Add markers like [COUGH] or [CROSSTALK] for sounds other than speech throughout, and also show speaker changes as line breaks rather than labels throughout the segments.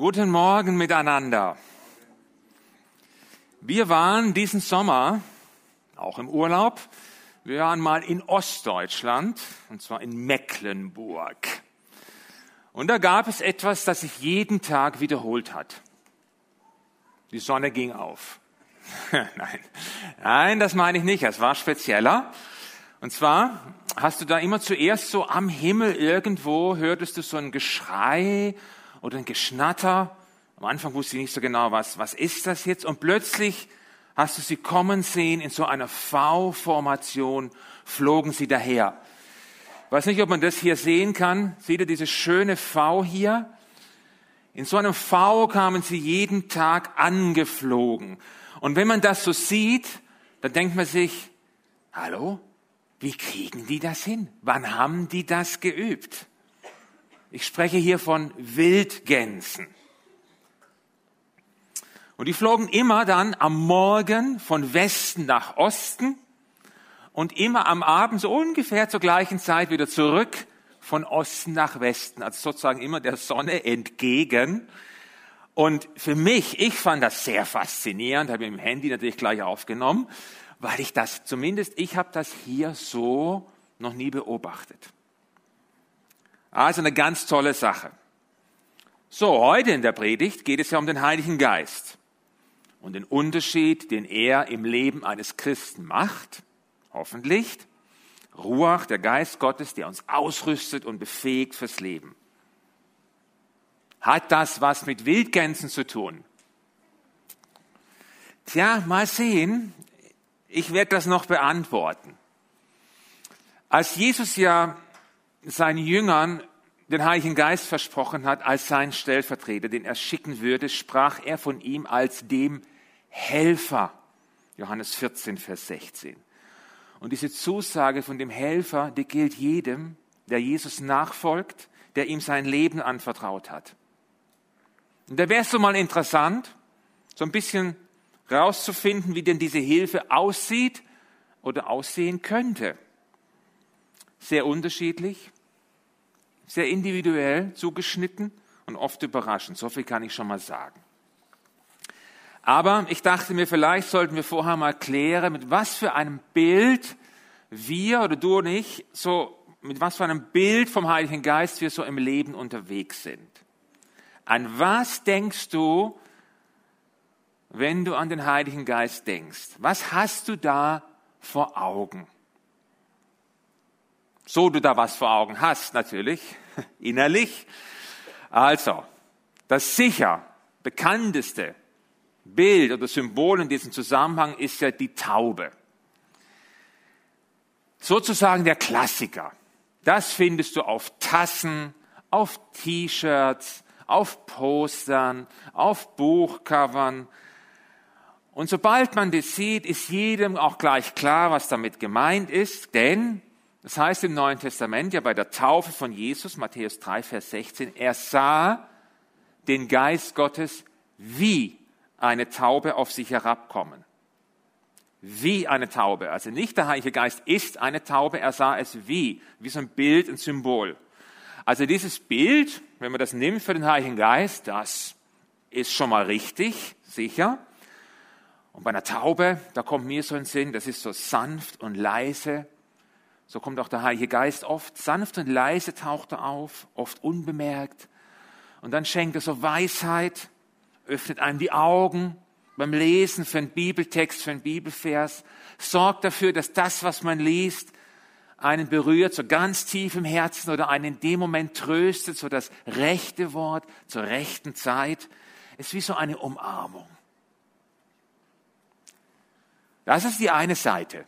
Guten Morgen miteinander. Wir waren diesen Sommer auch im Urlaub. Wir waren mal in Ostdeutschland, und zwar in Mecklenburg. Und da gab es etwas, das sich jeden Tag wiederholt hat. Die Sonne ging auf. [LAUGHS] Nein, nein, das meine ich nicht. Es war spezieller. Und zwar hast du da immer zuerst so am Himmel irgendwo hörtest du so ein Geschrei oder ein Geschnatter. Am Anfang wusste ich nicht so genau, was, was ist das jetzt? Und plötzlich hast du sie kommen sehen in so einer V-Formation, flogen sie daher. Ich weiß nicht, ob man das hier sehen kann. Seht ihr diese schöne V hier? In so einem V kamen sie jeden Tag angeflogen. Und wenn man das so sieht, dann denkt man sich, hallo, wie kriegen die das hin? Wann haben die das geübt? Ich spreche hier von Wildgänsen. Und die flogen immer dann am Morgen von Westen nach Osten und immer am Abend so ungefähr zur gleichen Zeit wieder zurück von Osten nach Westen, also sozusagen immer der Sonne entgegen. Und für mich, ich fand das sehr faszinierend, habe im Handy natürlich gleich aufgenommen, weil ich das, zumindest ich habe das hier so noch nie beobachtet. Also eine ganz tolle Sache. So, heute in der Predigt geht es ja um den Heiligen Geist und den Unterschied, den er im Leben eines Christen macht, hoffentlich. Ruach, der Geist Gottes, der uns ausrüstet und befähigt fürs Leben. Hat das was mit Wildgänsen zu tun? Tja, mal sehen. Ich werde das noch beantworten. Als Jesus ja seinen Jüngern den Heiligen Geist versprochen hat als sein Stellvertreter, den er schicken würde, sprach er von ihm als dem Helfer. Johannes 14, Vers 16. Und diese Zusage von dem Helfer, die gilt jedem, der Jesus nachfolgt, der ihm sein Leben anvertraut hat. Und da wäre es so mal interessant, so ein bisschen rauszufinden, wie denn diese Hilfe aussieht oder aussehen könnte sehr unterschiedlich, sehr individuell zugeschnitten und oft überraschend. So viel kann ich schon mal sagen. Aber ich dachte mir, vielleicht sollten wir vorher mal klären, mit was für einem Bild wir oder du und ich so, mit was für einem Bild vom Heiligen Geist wir so im Leben unterwegs sind. An was denkst du, wenn du an den Heiligen Geist denkst? Was hast du da vor Augen? So du da was vor Augen hast, natürlich, [LAUGHS] innerlich. Also, das sicher bekannteste Bild oder Symbol in diesem Zusammenhang ist ja die Taube. Sozusagen der Klassiker. Das findest du auf Tassen, auf T-Shirts, auf Postern, auf Buchcovern. Und sobald man das sieht, ist jedem auch gleich klar, was damit gemeint ist, denn das heißt im Neuen Testament ja bei der Taufe von Jesus, Matthäus 3, Vers 16, er sah den Geist Gottes wie eine Taube auf sich herabkommen. Wie eine Taube. Also nicht der Heilige Geist ist eine Taube, er sah es wie, wie so ein Bild, ein Symbol. Also dieses Bild, wenn man das nimmt für den Heiligen Geist, das ist schon mal richtig, sicher. Und bei einer Taube, da kommt mir so ein Sinn, das ist so sanft und leise, so kommt auch der Heilige Geist oft sanft und leise taucht er auf, oft unbemerkt. Und dann schenkt er so Weisheit, öffnet einem die Augen beim Lesen für einen Bibeltext, für einen Bibelvers, sorgt dafür, dass das, was man liest, einen berührt, so ganz tief im Herzen oder einen in dem Moment tröstet, so das rechte Wort zur rechten Zeit. Es ist wie so eine Umarmung. Das ist die eine Seite.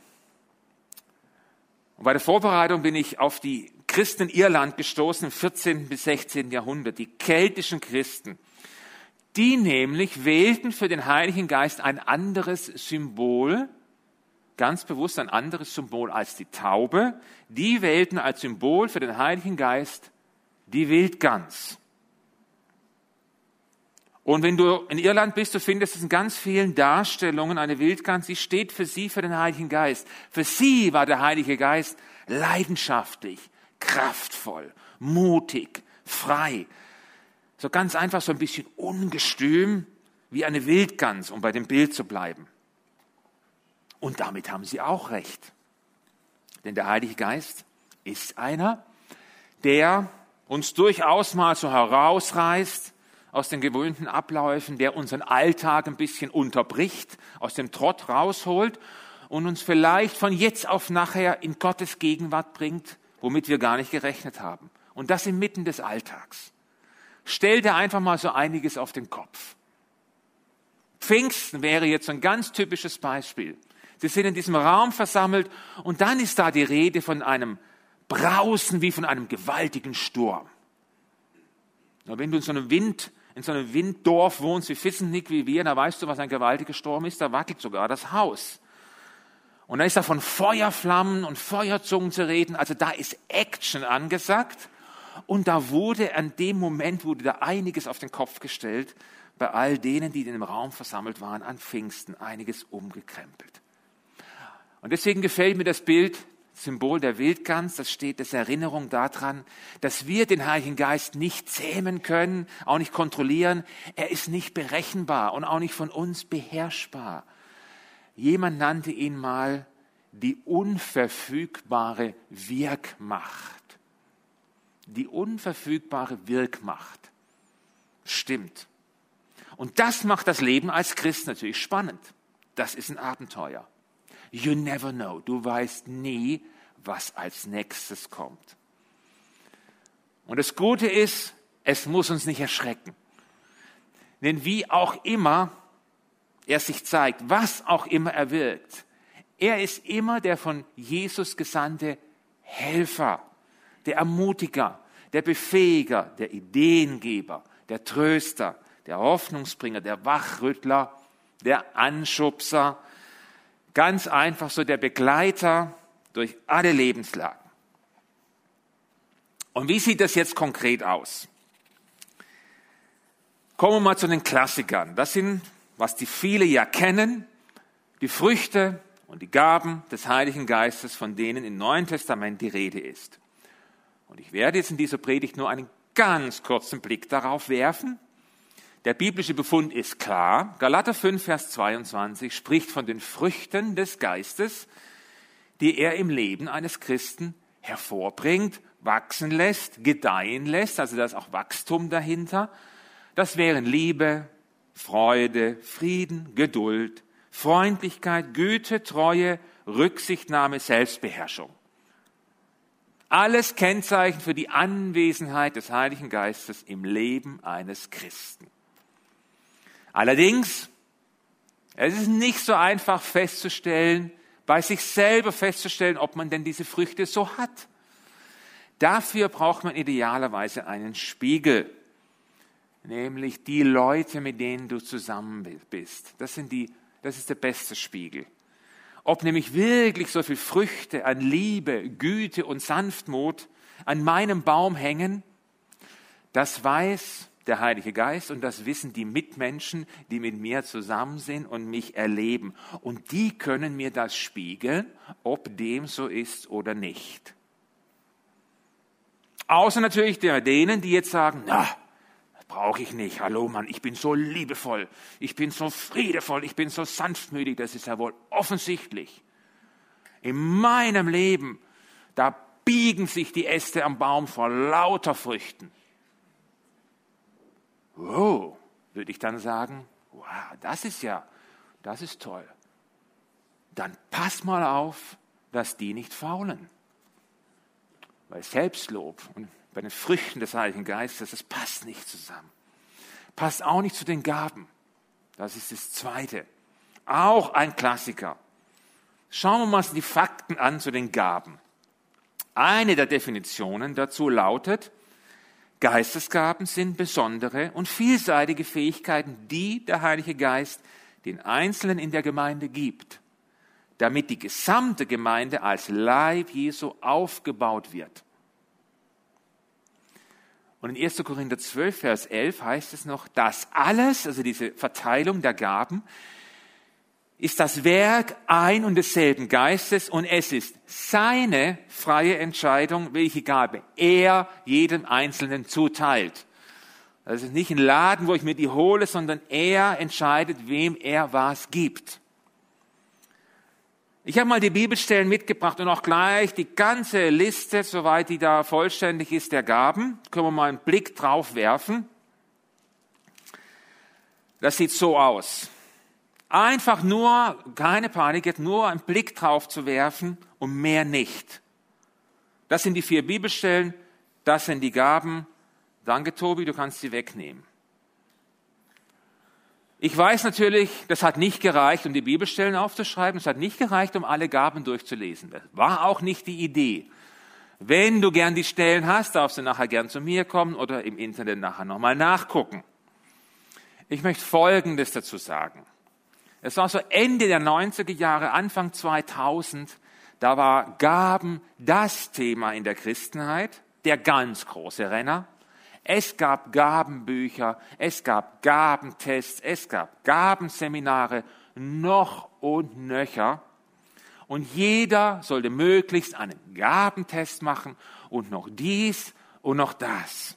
Und bei der Vorbereitung bin ich auf die Christen in Irland gestoßen im 14. bis 16. Jahrhundert, die keltischen Christen. Die nämlich wählten für den Heiligen Geist ein anderes Symbol, ganz bewusst ein anderes Symbol als die Taube. Die wählten als Symbol für den Heiligen Geist die Wildgans. Und wenn du in Irland bist, du findest es in ganz vielen Darstellungen eine Wildgans, sie steht für sie, für den Heiligen Geist. Für sie war der Heilige Geist leidenschaftlich, kraftvoll, mutig, frei. So ganz einfach so ein bisschen ungestüm, wie eine Wildgans, um bei dem Bild zu bleiben. Und damit haben sie auch recht. Denn der Heilige Geist ist einer, der uns durchaus mal so herausreißt aus den gewöhnten Abläufen, der unseren Alltag ein bisschen unterbricht, aus dem Trott rausholt und uns vielleicht von jetzt auf nachher in Gottes Gegenwart bringt, womit wir gar nicht gerechnet haben. Und das inmitten des Alltags. Stell dir einfach mal so einiges auf den Kopf. Pfingsten wäre jetzt ein ganz typisches Beispiel. Sie sind in diesem Raum versammelt und dann ist da die Rede von einem Brausen wie von einem gewaltigen Sturm. wenn du in so einem Wind in so einem Winddorf wohnst wie Fissennick wie wir, da weißt du, was ein gewaltiger Sturm ist, da wackelt sogar das Haus. Und da ist da von Feuerflammen und Feuerzungen zu reden, also da ist Action angesagt. Und da wurde an dem Moment wurde da einiges auf den Kopf gestellt, bei all denen, die in dem Raum versammelt waren, an Pfingsten einiges umgekrempelt. Und deswegen gefällt mir das Bild Symbol der Wildgans, das steht als Erinnerung daran, dass wir den Heiligen Geist nicht zähmen können, auch nicht kontrollieren. Er ist nicht berechenbar und auch nicht von uns beherrschbar. Jemand nannte ihn mal die unverfügbare Wirkmacht. Die unverfügbare Wirkmacht. Stimmt. Und das macht das Leben als Christ natürlich spannend. Das ist ein Abenteuer. You never know. Du weißt nie, was als nächstes kommt. Und das Gute ist, es muss uns nicht erschrecken. Denn wie auch immer er sich zeigt, was auch immer er wirkt, er ist immer der von Jesus gesandte Helfer, der Ermutiger, der Befähiger, der Ideengeber, der Tröster, der Hoffnungsbringer, der Wachrüttler, der Anschubser, Ganz einfach so der Begleiter durch alle Lebenslagen. Und wie sieht das jetzt konkret aus? Kommen wir mal zu den Klassikern. Das sind, was die viele ja kennen, die Früchte und die Gaben des Heiligen Geistes, von denen im Neuen Testament die Rede ist. Und ich werde jetzt in dieser Predigt nur einen ganz kurzen Blick darauf werfen, der biblische Befund ist klar. Galater 5, Vers 22 spricht von den Früchten des Geistes, die er im Leben eines Christen hervorbringt, wachsen lässt, gedeihen lässt, also da ist auch Wachstum dahinter. Das wären Liebe, Freude, Frieden, Geduld, Freundlichkeit, Güte, Treue, Rücksichtnahme, Selbstbeherrschung. Alles Kennzeichen für die Anwesenheit des Heiligen Geistes im Leben eines Christen. Allerdings, es ist nicht so einfach festzustellen, bei sich selber festzustellen, ob man denn diese Früchte so hat. Dafür braucht man idealerweise einen Spiegel, nämlich die Leute, mit denen du zusammen bist. Das, sind die, das ist der beste Spiegel. Ob nämlich wirklich so viele Früchte an Liebe, Güte und Sanftmut an meinem Baum hängen, das weiß der Heilige Geist und das wissen die Mitmenschen, die mit mir zusammen sind und mich erleben. Und die können mir das spiegeln, ob dem so ist oder nicht. Außer natürlich denen, die jetzt sagen, na, brauche ich nicht. Hallo Mann, ich bin so liebevoll, ich bin so friedevoll, ich bin so sanftmütig, das ist ja wohl offensichtlich. In meinem Leben, da biegen sich die Äste am Baum vor lauter Früchten. Wow, würde ich dann sagen, wow, das ist ja, das ist toll. Dann pass mal auf, dass die nicht faulen. Weil Selbstlob und bei den Früchten des Heiligen Geistes, das passt nicht zusammen. Passt auch nicht zu den Gaben. Das ist das Zweite. Auch ein Klassiker. Schauen wir mal die Fakten an zu den Gaben. Eine der Definitionen dazu lautet, Geistesgaben sind besondere und vielseitige Fähigkeiten, die der Heilige Geist den Einzelnen in der Gemeinde gibt, damit die gesamte Gemeinde als Leib Jesu aufgebaut wird. Und in 1. Korinther 12, Vers 11 heißt es noch, dass alles, also diese Verteilung der Gaben, ist das Werk ein und desselben Geistes und es ist seine freie Entscheidung, welche Gabe er jedem Einzelnen zuteilt. Das ist nicht ein Laden, wo ich mir die hole, sondern er entscheidet, wem er was gibt. Ich habe mal die Bibelstellen mitgebracht und auch gleich die ganze Liste, soweit die da vollständig ist, der Gaben. Können wir mal einen Blick drauf werfen. Das sieht so aus. Einfach nur, keine Panik, jetzt nur einen Blick drauf zu werfen und mehr nicht. Das sind die vier Bibelstellen, das sind die Gaben. Danke, Tobi, du kannst sie wegnehmen. Ich weiß natürlich, das hat nicht gereicht, um die Bibelstellen aufzuschreiben, es hat nicht gereicht, um alle Gaben durchzulesen. Das war auch nicht die Idee. Wenn du gern die Stellen hast, darfst du nachher gern zu mir kommen oder im Internet nachher nochmal nachgucken. Ich möchte Folgendes dazu sagen. Es war so Ende der 90er Jahre, Anfang 2000, da war Gaben das Thema in der Christenheit, der ganz große Renner. Es gab Gabenbücher, es gab Gabentests, es gab Gabenseminare, noch und nöcher. Und jeder sollte möglichst einen Gabentest machen und noch dies und noch das.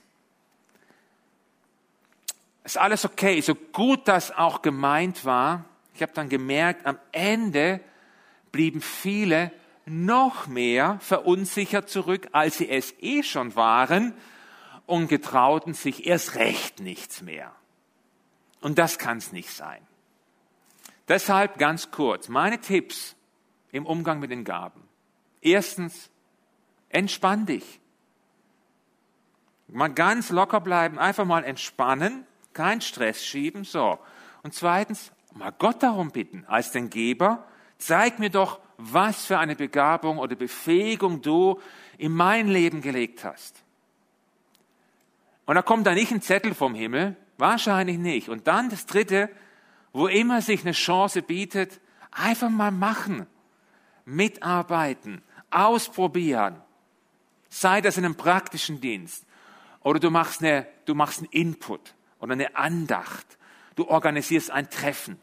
Ist alles okay, so gut das auch gemeint war. Ich habe dann gemerkt, am Ende blieben viele noch mehr verunsichert zurück, als sie es eh schon waren, und getrauten sich erst recht nichts mehr. Und das kann es nicht sein. Deshalb ganz kurz meine Tipps im Umgang mit den Gaben. Erstens, entspann dich. Mal ganz locker bleiben, einfach mal entspannen, kein Stress schieben, so. Und zweitens, mal Gott darum bitten, als den Geber, zeig mir doch, was für eine Begabung oder Befähigung du in mein Leben gelegt hast. Und da kommt da nicht ein Zettel vom Himmel, wahrscheinlich nicht. Und dann das Dritte, wo immer sich eine Chance bietet, einfach mal machen, mitarbeiten, ausprobieren. Sei das in einem praktischen Dienst oder du machst, eine, du machst einen Input oder eine Andacht. Du organisierst ein Treffen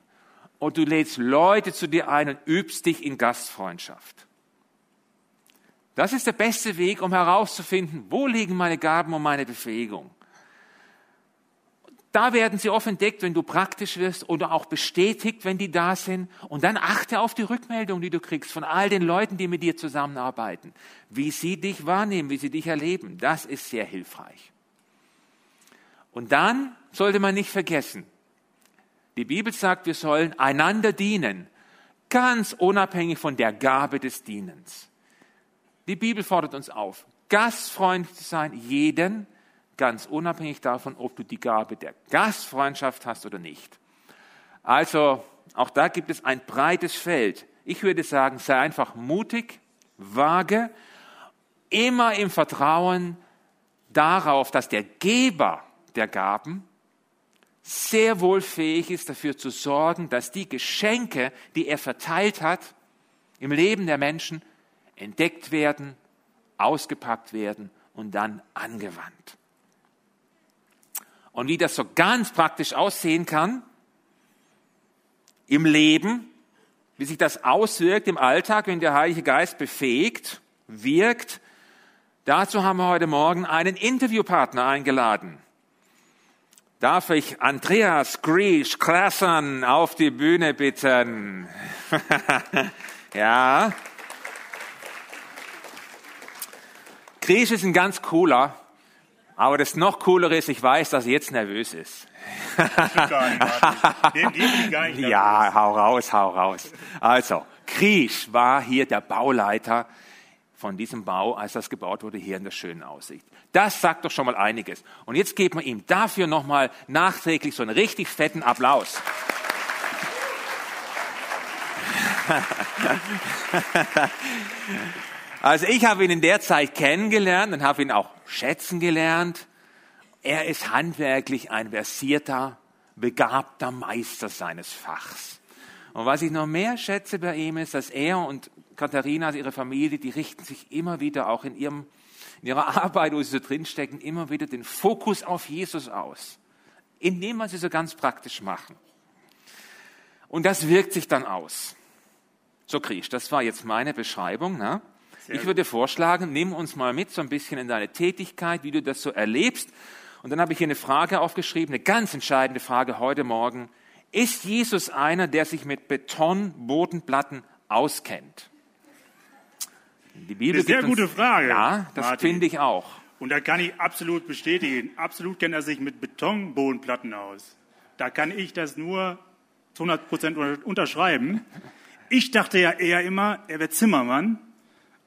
und du lädst Leute zu dir ein und übst dich in Gastfreundschaft. Das ist der beste Weg, um herauszufinden, wo liegen meine Gaben und meine Befähigung. Da werden sie oft entdeckt, wenn du praktisch wirst oder auch bestätigt, wenn die da sind. Und dann achte auf die Rückmeldung, die du kriegst von all den Leuten, die mit dir zusammenarbeiten. Wie sie dich wahrnehmen, wie sie dich erleben. Das ist sehr hilfreich. Und dann sollte man nicht vergessen, die Bibel sagt, wir sollen einander dienen, ganz unabhängig von der Gabe des Dienens. Die Bibel fordert uns auf, gastfreundlich zu sein, jeden, ganz unabhängig davon, ob du die Gabe der Gastfreundschaft hast oder nicht. Also, auch da gibt es ein breites Feld. Ich würde sagen, sei einfach mutig, vage, immer im Vertrauen darauf, dass der Geber der Gaben sehr wohl fähig ist, dafür zu sorgen, dass die Geschenke, die er verteilt hat, im Leben der Menschen entdeckt werden, ausgepackt werden und dann angewandt. Und wie das so ganz praktisch aussehen kann im Leben, wie sich das auswirkt im Alltag, wenn der Heilige Geist befähigt, wirkt, dazu haben wir heute Morgen einen Interviewpartner eingeladen. Darf ich Andreas Griesch Klassern auf die Bühne bitten? [LAUGHS] ja. Griesch ist ein ganz cooler, aber das noch coolere ist, ich weiß, dass er jetzt nervös ist. [LAUGHS] ja, hau raus, hau raus. Also, Griesch war hier der Bauleiter von diesem Bau, als das gebaut wurde, hier in der schönen Aussicht. Das sagt doch schon mal einiges. Und jetzt geben wir ihm dafür nochmal nachträglich so einen richtig fetten Applaus. [LAUGHS] Also ich habe ihn in der Zeit kennengelernt und habe ihn auch schätzen gelernt. Er ist handwerklich ein versierter, begabter Meister seines Fachs. Und was ich noch mehr schätze bei ihm ist, dass er und Katharina, also ihre Familie, die richten sich immer wieder auch in, ihrem, in ihrer Arbeit, wo sie so drinstecken, immer wieder den Fokus auf Jesus aus. Indem man sie so ganz praktisch machen. Und das wirkt sich dann aus. So, Krisch, das war jetzt meine Beschreibung. Ne? ich würde vorschlagen, nimm uns mal mit so ein bisschen in deine Tätigkeit, wie du das so erlebst. Und dann habe ich hier eine Frage aufgeschrieben, eine ganz entscheidende Frage heute Morgen. Ist Jesus einer, der sich mit Betonbodenplatten auskennt?
Die Bibel eine sehr gute Frage.
Ja, das finde ich auch.
Und da kann ich absolut bestätigen. Absolut kennt er sich mit Betonbodenplatten aus. Da kann ich das nur zu 100 Prozent unterschreiben. Ich dachte ja eher immer, er wäre Zimmermann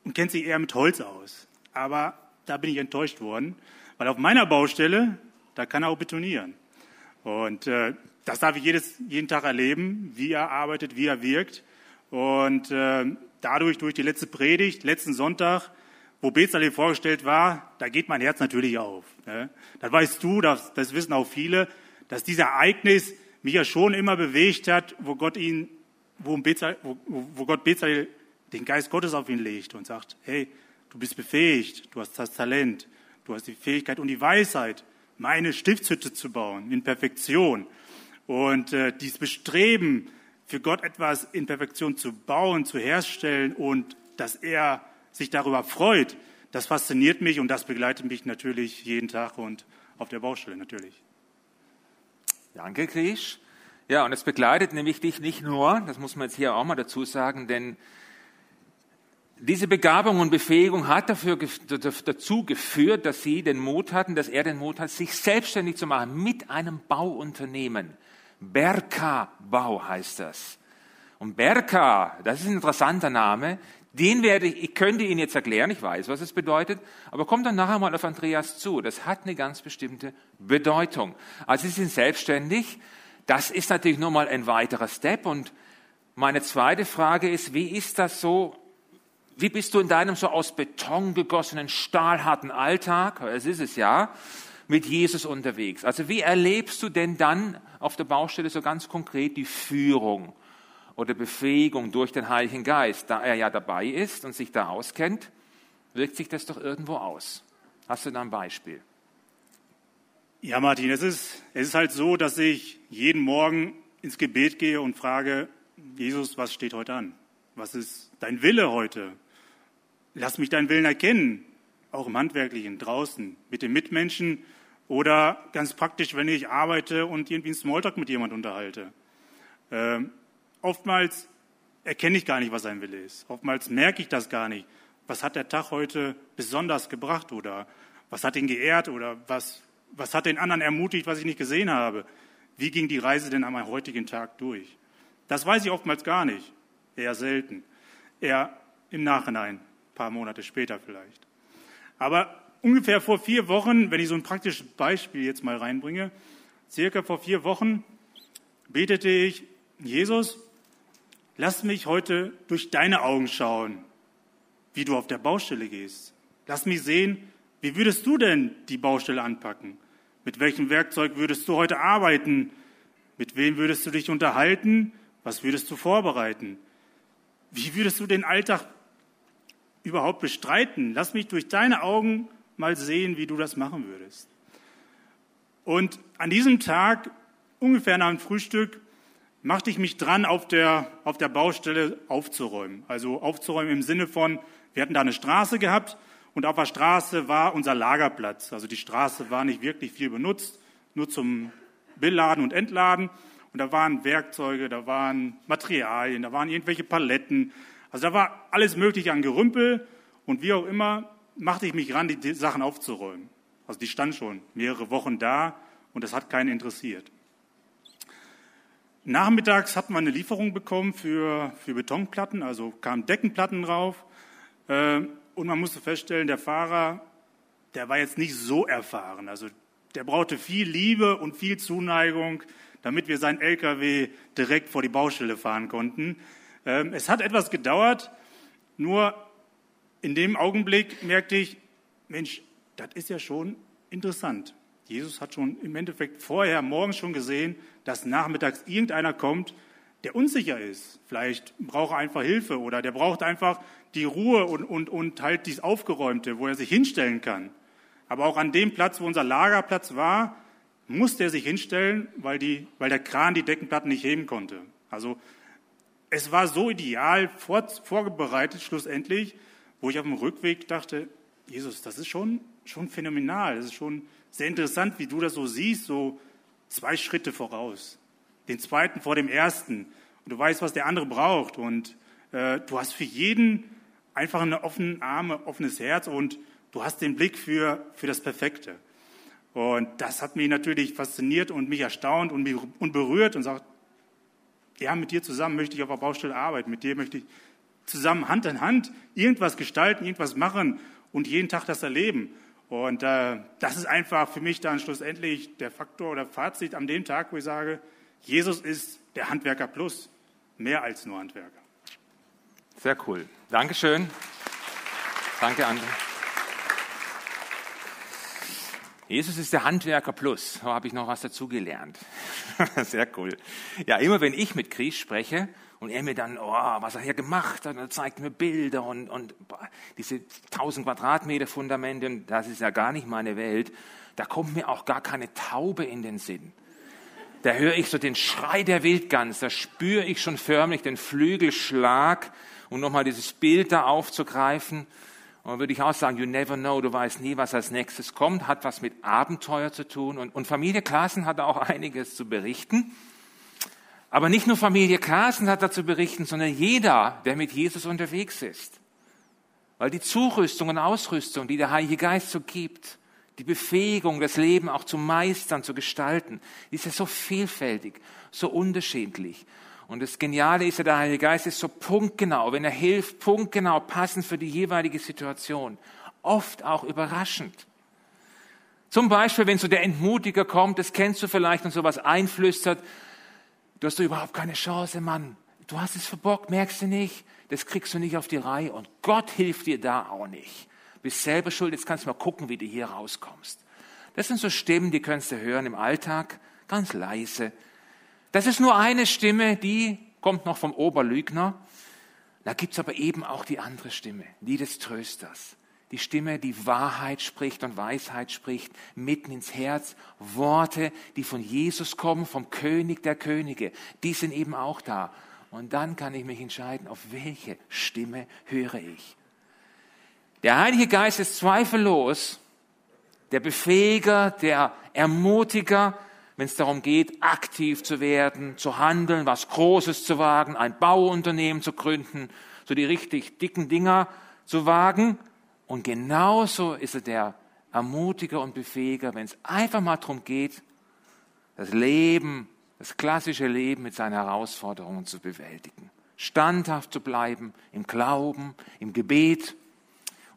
und kennt sich eher mit Holz aus. Aber da bin ich enttäuscht worden, weil auf meiner Baustelle, da kann er auch betonieren. Und äh, das darf ich jedes, jeden Tag erleben, wie er arbeitet, wie er wirkt. Und äh, dadurch, durch die letzte Predigt, letzten Sonntag, wo Bezalel vorgestellt war, da geht mein Herz natürlich auf. Ne? Das weißt du, das, das wissen auch viele, dass dieses Ereignis mich ja schon immer bewegt hat, wo Gott ihn, wo, Bezalel, wo, wo Gott Bezalel den Geist Gottes auf ihn legt und sagt, hey, du bist befähigt, du hast das Talent, du hast die Fähigkeit und die Weisheit, meine Stiftshütte zu bauen in Perfektion. Und äh, dieses Bestreben, für Gott etwas in Perfektion zu bauen, zu herstellen und dass er sich darüber freut, das fasziniert mich und das begleitet mich natürlich jeden Tag und auf der Baustelle natürlich.
Danke, Krisch. Ja, und es begleitet nämlich dich nicht nur, das muss man jetzt hier auch mal dazu sagen, denn diese Begabung und Befähigung hat dafür, dazu geführt, dass sie den Mut hatten, dass er den Mut hat, sich selbstständig zu machen mit einem Bauunternehmen. Berka Bau heißt das. Und Berka, das ist ein interessanter Name, den werde ich, ich könnte Ihnen jetzt erklären, ich weiß, was es bedeutet, aber kommt dann nachher mal auf Andreas zu. Das hat eine ganz bestimmte Bedeutung. Also Sie sind selbstständig. Das ist natürlich nur mal ein weiterer Step. Und meine zweite Frage ist, wie ist das so? Wie bist du in deinem so aus Beton gegossenen, stahlharten Alltag, es ist es ja, mit Jesus unterwegs? Also wie erlebst du denn dann auf der Baustelle so ganz konkret die Führung oder Befähigung durch den Heiligen Geist? Da er ja dabei ist und sich da auskennt, wirkt sich das doch irgendwo aus. Hast du da ein Beispiel?
Ja, Martin, es ist, es ist halt so, dass ich jeden Morgen ins Gebet gehe und frage, Jesus, was steht heute an? Was ist dein Wille heute? Lass mich deinen Willen erkennen auch im Handwerklichen, draußen, mit den Mitmenschen oder ganz praktisch, wenn ich arbeite und irgendwie einen Smalltalk mit jemand unterhalte. Ähm, oftmals erkenne ich gar nicht, was sein Wille ist. Oftmals merke ich das gar nicht. Was hat der Tag heute besonders gebracht oder was hat ihn geehrt oder was, was hat den anderen ermutigt, was ich nicht gesehen habe? Wie ging die Reise denn meinem heutigen Tag durch? Das weiß ich oftmals gar nicht. Eher selten. Eher im Nachhinein, ein paar Monate später vielleicht. Aber ungefähr vor vier Wochen, wenn ich so ein praktisches Beispiel jetzt mal reinbringe, circa vor vier Wochen betete ich, Jesus, lass mich heute durch deine Augen schauen, wie du auf der Baustelle gehst. Lass mich sehen, wie würdest du denn die Baustelle anpacken? Mit welchem Werkzeug würdest du heute arbeiten? Mit wem würdest du dich unterhalten? Was würdest du vorbereiten? Wie würdest du den Alltag überhaupt bestreiten? Lass mich durch deine Augen mal sehen, wie du das machen würdest. Und an diesem Tag, ungefähr nach dem Frühstück, machte ich mich dran, auf der, auf der Baustelle aufzuräumen. Also aufzuräumen im Sinne von, wir hatten da eine Straße gehabt und auf der Straße war unser Lagerplatz. Also die Straße war nicht wirklich viel benutzt, nur zum Billladen und Entladen. Und da waren Werkzeuge, da waren Materialien, da waren irgendwelche Paletten, also da war alles Mögliche an Gerümpel und wie auch immer machte ich mich ran, die Sachen aufzuräumen. Also die stand schon mehrere Wochen da und das hat keinen interessiert. Nachmittags hat man eine Lieferung bekommen für, für Betonplatten, also kamen Deckenplatten drauf. Äh, und man musste feststellen, der Fahrer, der war jetzt nicht so erfahren. Also der brauchte viel Liebe und viel Zuneigung, damit wir seinen LKW direkt vor die Baustelle fahren konnten. Ähm, es hat etwas gedauert, nur in dem Augenblick merkte ich, Mensch, das ist ja schon interessant. Jesus hat schon im Endeffekt vorher morgens schon gesehen, dass nachmittags irgendeiner kommt, der unsicher ist. Vielleicht braucht er einfach Hilfe oder der braucht einfach die Ruhe und, und, und halt dies Aufgeräumte, wo er sich hinstellen kann. Aber auch an dem Platz, wo unser Lagerplatz war, musste er sich hinstellen, weil, die, weil der Kran die Deckenplatten nicht heben konnte. Also es war so ideal vor, vorbereitet schlussendlich, wo ich auf dem Rückweg dachte, Jesus, das ist schon, schon phänomenal, das ist schon sehr interessant, wie du das so siehst, so zwei Schritte voraus. Den zweiten vor dem ersten. Und du weißt, was der andere braucht. Und äh, du hast für jeden einfach eine offene Arme, offenes Herz und du hast den Blick für, für das Perfekte. Und das hat mich natürlich fasziniert und mich erstaunt und, mich, und berührt und sagt, ja, mit dir zusammen möchte ich auf der Baustelle arbeiten, mit dir möchte ich zusammen Hand in Hand irgendwas gestalten, irgendwas machen und jeden Tag das erleben. Und äh, das ist einfach für mich dann schlussendlich der Faktor oder Fazit an dem Tag, wo ich sage, Jesus ist der Handwerker plus, mehr als nur Handwerker.
Sehr cool. Dankeschön. Danke, André. Jesus ist der Handwerker plus. So habe ich noch was dazugelernt. [LAUGHS] Sehr cool. Ja, immer wenn ich mit Chris spreche und er mir dann, oh, was er hier gemacht hat, er zeigt mir Bilder und, und diese 1000 Quadratmeter Fundamente, das ist ja gar nicht meine Welt, da kommt mir auch gar keine Taube in den Sinn. Da höre ich so den Schrei der Wildgans, da spüre ich schon förmlich den Flügelschlag und nochmal dieses Bild da aufzugreifen. Und dann würde ich auch sagen, you never know, du weißt nie, was als nächstes kommt, hat was mit Abenteuer zu tun. Und, und Familie Klaassen hat auch einiges zu berichten. Aber nicht nur Familie Klaassen hat da zu berichten, sondern jeder, der mit Jesus unterwegs ist. Weil die Zurüstung und Ausrüstung, die der Heilige Geist so gibt, die Befähigung, das Leben auch zu meistern, zu gestalten, ist ja so vielfältig, so unterschiedlich. Und das Geniale ist ja, der Heilige Geist ist so punktgenau, wenn er hilft, punktgenau, passend für die jeweilige Situation. Oft auch überraschend. Zum Beispiel, wenn so der Entmutiger kommt, das kennst du vielleicht und sowas einflüstert, du hast du überhaupt keine Chance, Mann. Du hast es verbockt, merkst du nicht? Das kriegst du nicht auf die Reihe und Gott hilft dir da auch nicht. Bist selber schuld, jetzt kannst du mal gucken, wie du hier rauskommst. Das sind so Stimmen, die kannst du hören im Alltag, ganz leise. Das ist nur eine Stimme, die kommt noch vom Oberlügner. Da gibt's aber eben auch die andere Stimme, die des Trösters. Die Stimme, die Wahrheit spricht und Weisheit spricht, mitten ins Herz. Worte, die von Jesus kommen, vom König der Könige, die sind eben auch da. Und dann kann ich mich entscheiden, auf welche Stimme höre ich. Der Heilige Geist ist zweifellos der Befähiger, der Ermutiger, wenn es darum geht, aktiv zu werden, zu handeln, was Großes zu wagen, ein Bauunternehmen zu gründen, so die richtig dicken Dinger zu wagen. Und genauso ist er der Ermutiger und Befähiger, wenn es einfach mal darum geht, das Leben, das klassische Leben mit seinen Herausforderungen zu bewältigen. Standhaft zu bleiben im Glauben, im Gebet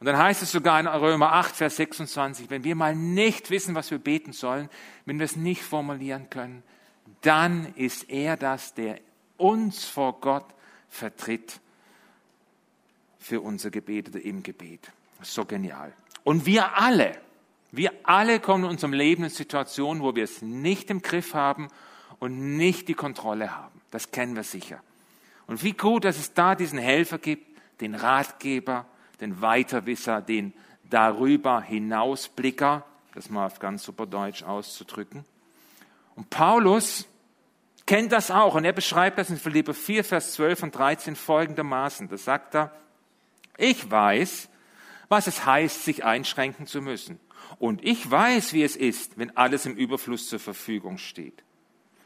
und dann heißt es sogar in Römer 8, Vers 26, wenn wir mal nicht wissen, was wir beten sollen, wenn wir es nicht formulieren können, dann ist er das, der uns vor Gott vertritt für unser Gebet oder im Gebet. So genial. Und wir alle, wir alle kommen in unserem Leben in Situationen, wo wir es nicht im Griff haben und nicht die Kontrolle haben. Das kennen wir sicher. Und wie gut, dass es da diesen Helfer gibt, den Ratgeber, den Weiterwisser, den darüber hinausblicker, das mal auf ganz super Deutsch auszudrücken. Und Paulus kennt das auch und er beschreibt das in Philipper 4, Vers 12 und 13 folgendermaßen. Da sagt er, ich weiß, was es heißt, sich einschränken zu müssen. Und ich weiß, wie es ist, wenn alles im Überfluss zur Verfügung steht.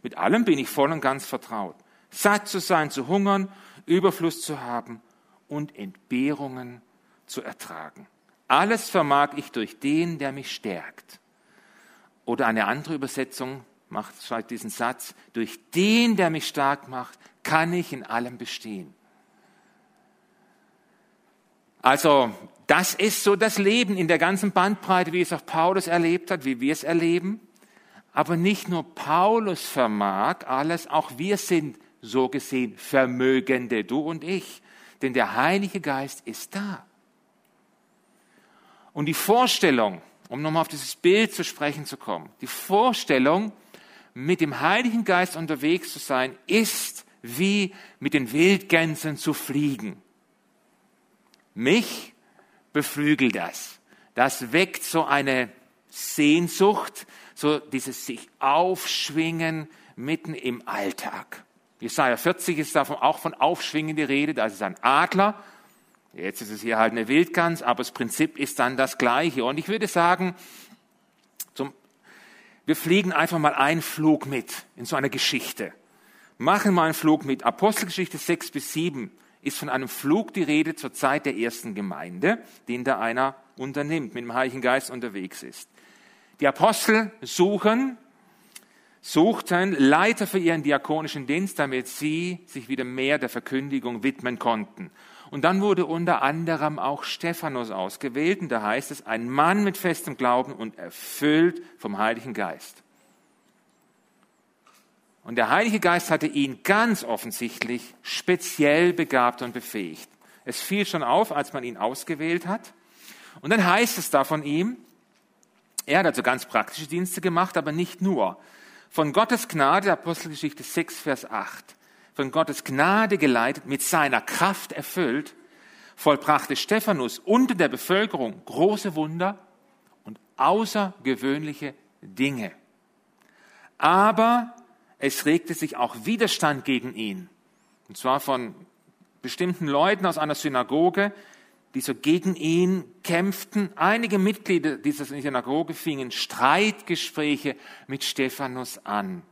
Mit allem bin ich voll und ganz vertraut. Satt zu sein, zu hungern, Überfluss zu haben und Entbehrungen zu ertragen. Alles vermag ich durch den, der mich stärkt. Oder eine andere Übersetzung macht schreibt diesen Satz, durch den, der mich stark macht, kann ich in allem bestehen. Also, das ist so das Leben in der ganzen Bandbreite, wie es auch Paulus erlebt hat, wie wir es erleben. Aber nicht nur Paulus vermag alles, auch wir sind so gesehen Vermögende, du und ich. Denn der Heilige Geist ist da. Und die Vorstellung, um nochmal auf dieses Bild zu sprechen zu kommen, die Vorstellung, mit dem Heiligen Geist unterwegs zu sein, ist wie mit den Wildgänsen zu fliegen. Mich beflügelt das. Das weckt so eine Sehnsucht, so dieses sich aufschwingen mitten im Alltag. Jesaja 40 ist davon auch von Aufschwingen die Rede. Da ist ein Adler, Jetzt ist es hier halt eine Wildgans, aber das Prinzip ist dann das gleiche. Und ich würde sagen, zum wir fliegen einfach mal einen Flug mit in so einer Geschichte. Machen mal einen Flug mit. Apostelgeschichte 6 bis 7 ist von einem Flug die Rede zur Zeit der ersten Gemeinde, den da einer unternimmt, mit dem Heiligen Geist unterwegs ist. Die Apostel suchen, suchten Leiter für ihren diakonischen Dienst, damit sie sich wieder mehr der Verkündigung widmen konnten. Und dann wurde unter anderem auch Stephanus ausgewählt, und da heißt es, ein Mann mit festem Glauben und erfüllt vom Heiligen Geist. Und der Heilige Geist hatte ihn ganz offensichtlich speziell begabt und befähigt. Es fiel schon auf, als man ihn ausgewählt hat. Und dann heißt es da von ihm, er hat also ganz praktische Dienste gemacht, aber nicht nur. Von Gottes Gnade, Apostelgeschichte 6, Vers 8, von Gottes Gnade geleitet, mit seiner Kraft erfüllt, vollbrachte Stephanus unter der Bevölkerung große Wunder und außergewöhnliche Dinge. Aber es regte sich auch Widerstand gegen ihn. Und zwar von bestimmten Leuten aus einer Synagoge, die so gegen ihn kämpften. Einige Mitglieder dieser Synagoge fingen Streitgespräche mit Stephanus an.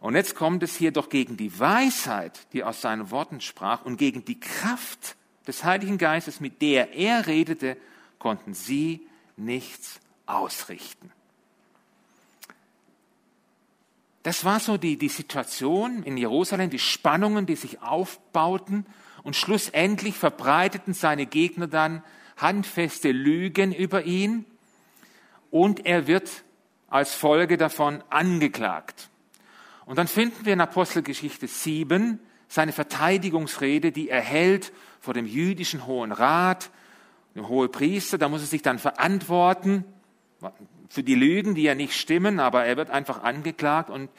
Und jetzt kommt es hier doch gegen die Weisheit, die aus seinen Worten sprach, und gegen die Kraft des Heiligen Geistes, mit der er redete, konnten sie nichts ausrichten. Das war so die, die Situation in Jerusalem, die Spannungen, die sich aufbauten und schlussendlich verbreiteten seine Gegner dann handfeste Lügen über ihn und er wird als Folge davon angeklagt. Und dann finden wir in Apostelgeschichte 7 seine Verteidigungsrede, die er hält vor dem jüdischen Hohen Rat, dem Hohepriester, da muss er sich dann verantworten für die Lügen, die ja nicht stimmen, aber er wird einfach angeklagt und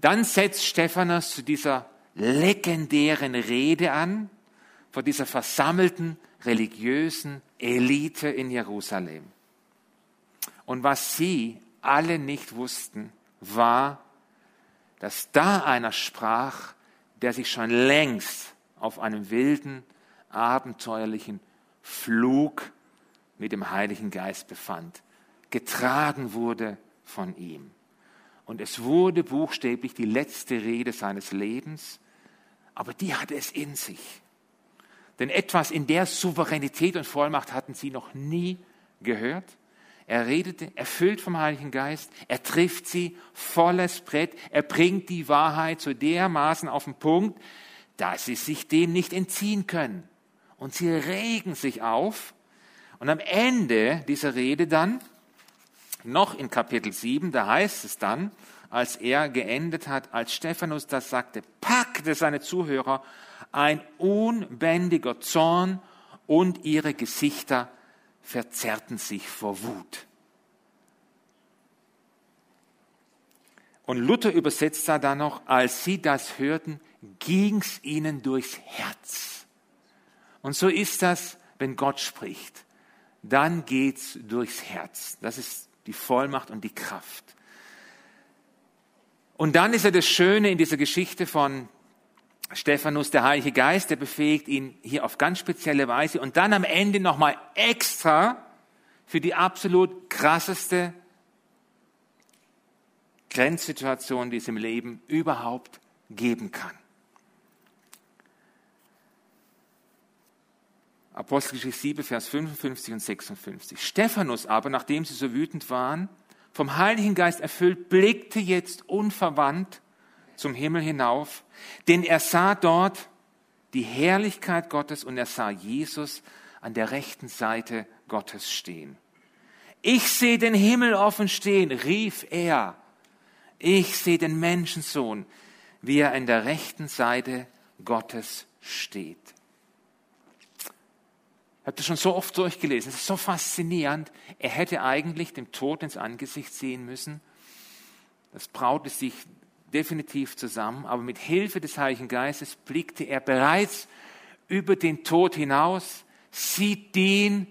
dann setzt Stephanus zu dieser legendären Rede an vor dieser versammelten religiösen Elite in Jerusalem. Und was sie alle nicht wussten, war, dass da einer sprach, der sich schon längst auf einem wilden, abenteuerlichen Flug mit dem Heiligen Geist befand getragen wurde von ihm. Und es wurde buchstäblich die letzte Rede seines Lebens, aber die hatte es in sich. Denn etwas in der Souveränität und Vollmacht hatten sie noch nie gehört. Er redete, erfüllt vom Heiligen Geist, er trifft sie volles Brett, er bringt die Wahrheit so dermaßen auf den Punkt, dass sie sich dem nicht entziehen können. Und sie regen sich auf. Und am Ende dieser Rede dann noch in Kapitel 7, da heißt es dann, als er geendet hat, als Stephanus das sagte, packte seine Zuhörer ein unbändiger Zorn und ihre Gesichter verzerrten sich vor Wut. Und Luther übersetzt da dann noch, als sie das hörten, ging's ihnen durchs Herz. Und so ist das, wenn Gott spricht. Dann geht's durchs Herz. Das ist die Vollmacht und die Kraft. Und dann ist ja das Schöne in dieser Geschichte von Stephanus, der Heilige Geist, der befähigt ihn hier auf ganz spezielle Weise und dann am Ende nochmal extra für die absolut krasseste Grenzsituation, die es im Leben überhaupt geben kann. Apostelgeschichte 7, Vers 55 und 56. Stephanus aber, nachdem sie so wütend waren, vom Heiligen Geist erfüllt, blickte jetzt unverwandt zum Himmel hinauf, denn er sah dort die Herrlichkeit Gottes und er sah Jesus an der rechten Seite Gottes stehen. Ich sehe den Himmel offen stehen, rief er. Ich sehe den Menschensohn, wie er an der rechten Seite Gottes steht. Ich habe das schon so oft durchgelesen. Es ist so faszinierend. Er hätte eigentlich dem Tod ins Angesicht sehen müssen. Das braute sich definitiv zusammen, aber mit Hilfe des Heiligen Geistes blickte er bereits über den Tod hinaus, sieht den,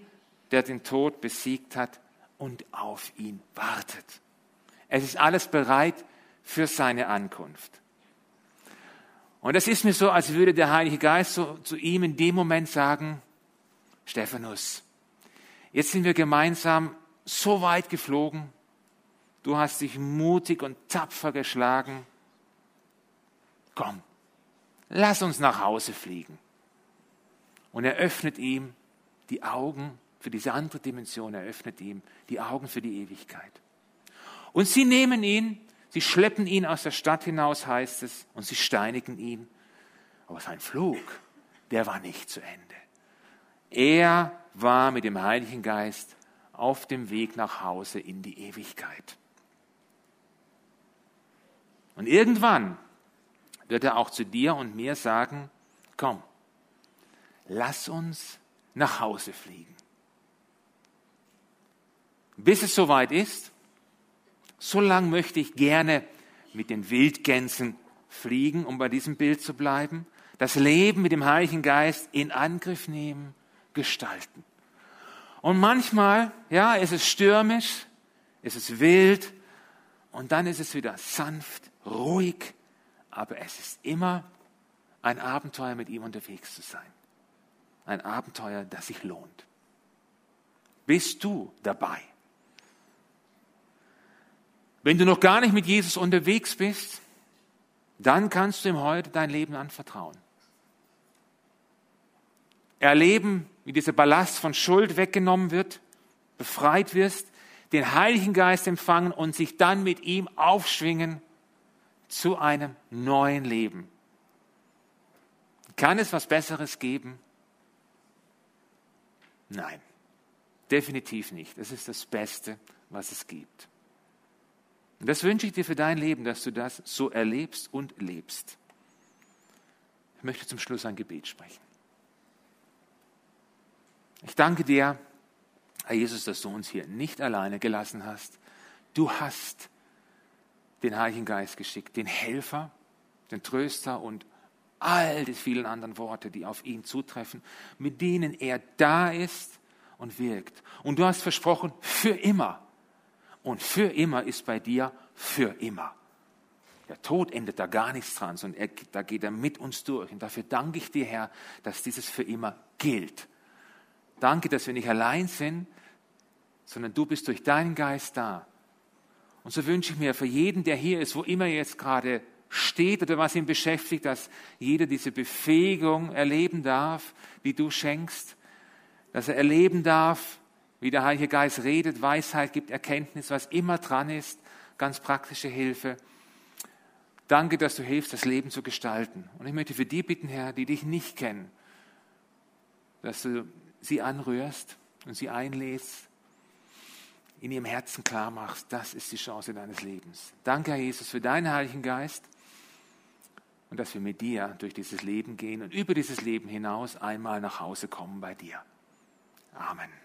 der den Tod besiegt hat und auf ihn wartet. Es ist alles bereit für seine Ankunft. Und es ist mir so, als würde der Heilige Geist so zu ihm in dem Moment sagen, Stephanus, jetzt sind wir gemeinsam so weit geflogen, du hast dich mutig und tapfer geschlagen. Komm, lass uns nach Hause fliegen. Und er öffnet ihm die Augen für diese andere Dimension, er öffnet ihm die Augen für die Ewigkeit. Und sie nehmen ihn, sie schleppen ihn aus der Stadt hinaus, heißt es, und sie steinigen ihn. Aber sein Flug, der war nicht zu Ende. Er war mit dem Heiligen Geist auf dem Weg nach Hause in die Ewigkeit. Und irgendwann wird er auch zu dir und mir sagen, komm, lass uns nach Hause fliegen. Bis es soweit ist, so lang möchte ich gerne mit den Wildgänsen fliegen, um bei diesem Bild zu bleiben, das Leben mit dem Heiligen Geist in Angriff nehmen, gestalten. Und manchmal, ja, ist es stürmisch, ist es wild und dann ist es wieder sanft, ruhig, aber es ist immer ein Abenteuer, mit ihm unterwegs zu sein. Ein Abenteuer, das sich lohnt. Bist du dabei? Wenn du noch gar nicht mit Jesus unterwegs bist, dann kannst du ihm heute dein Leben anvertrauen. Erleben, wie dieser Ballast von Schuld weggenommen wird, befreit wirst, den Heiligen Geist empfangen und sich dann mit ihm aufschwingen zu einem neuen Leben. Kann es was Besseres geben? Nein, definitiv nicht. Es ist das Beste, was es gibt. Und das wünsche ich dir für dein Leben, dass du das so erlebst und lebst. Ich möchte zum Schluss ein Gebet sprechen. Ich danke dir, Herr Jesus, dass du uns hier nicht alleine gelassen hast. Du hast den Heiligen Geist geschickt, den Helfer, den Tröster und all die vielen anderen Worte, die auf ihn zutreffen, mit denen er da ist und wirkt. Und du hast versprochen, für immer. Und für immer ist bei dir für immer. Der Tod endet da gar nichts dran, sondern er, da geht er mit uns durch. Und dafür danke ich dir, Herr, dass dieses für immer gilt. Danke, dass wir nicht allein sind, sondern du bist durch deinen Geist da. Und so wünsche ich mir für jeden, der hier ist, wo immer er jetzt gerade steht oder was ihn beschäftigt, dass jeder diese Befähigung erleben darf, die du schenkst, dass er erleben darf, wie der Heilige Geist redet, Weisheit gibt, Erkenntnis, was immer dran ist, ganz praktische Hilfe. Danke, dass du hilfst, das Leben zu gestalten. Und ich möchte für die bitten, Herr, die dich nicht kennen, dass du sie anrührst und sie einlädst, in ihrem Herzen klar machst, das ist die Chance deines Lebens. Danke, Herr Jesus, für deinen Heiligen Geist und dass wir mit dir durch dieses Leben gehen und über dieses Leben hinaus einmal nach Hause kommen bei dir. Amen.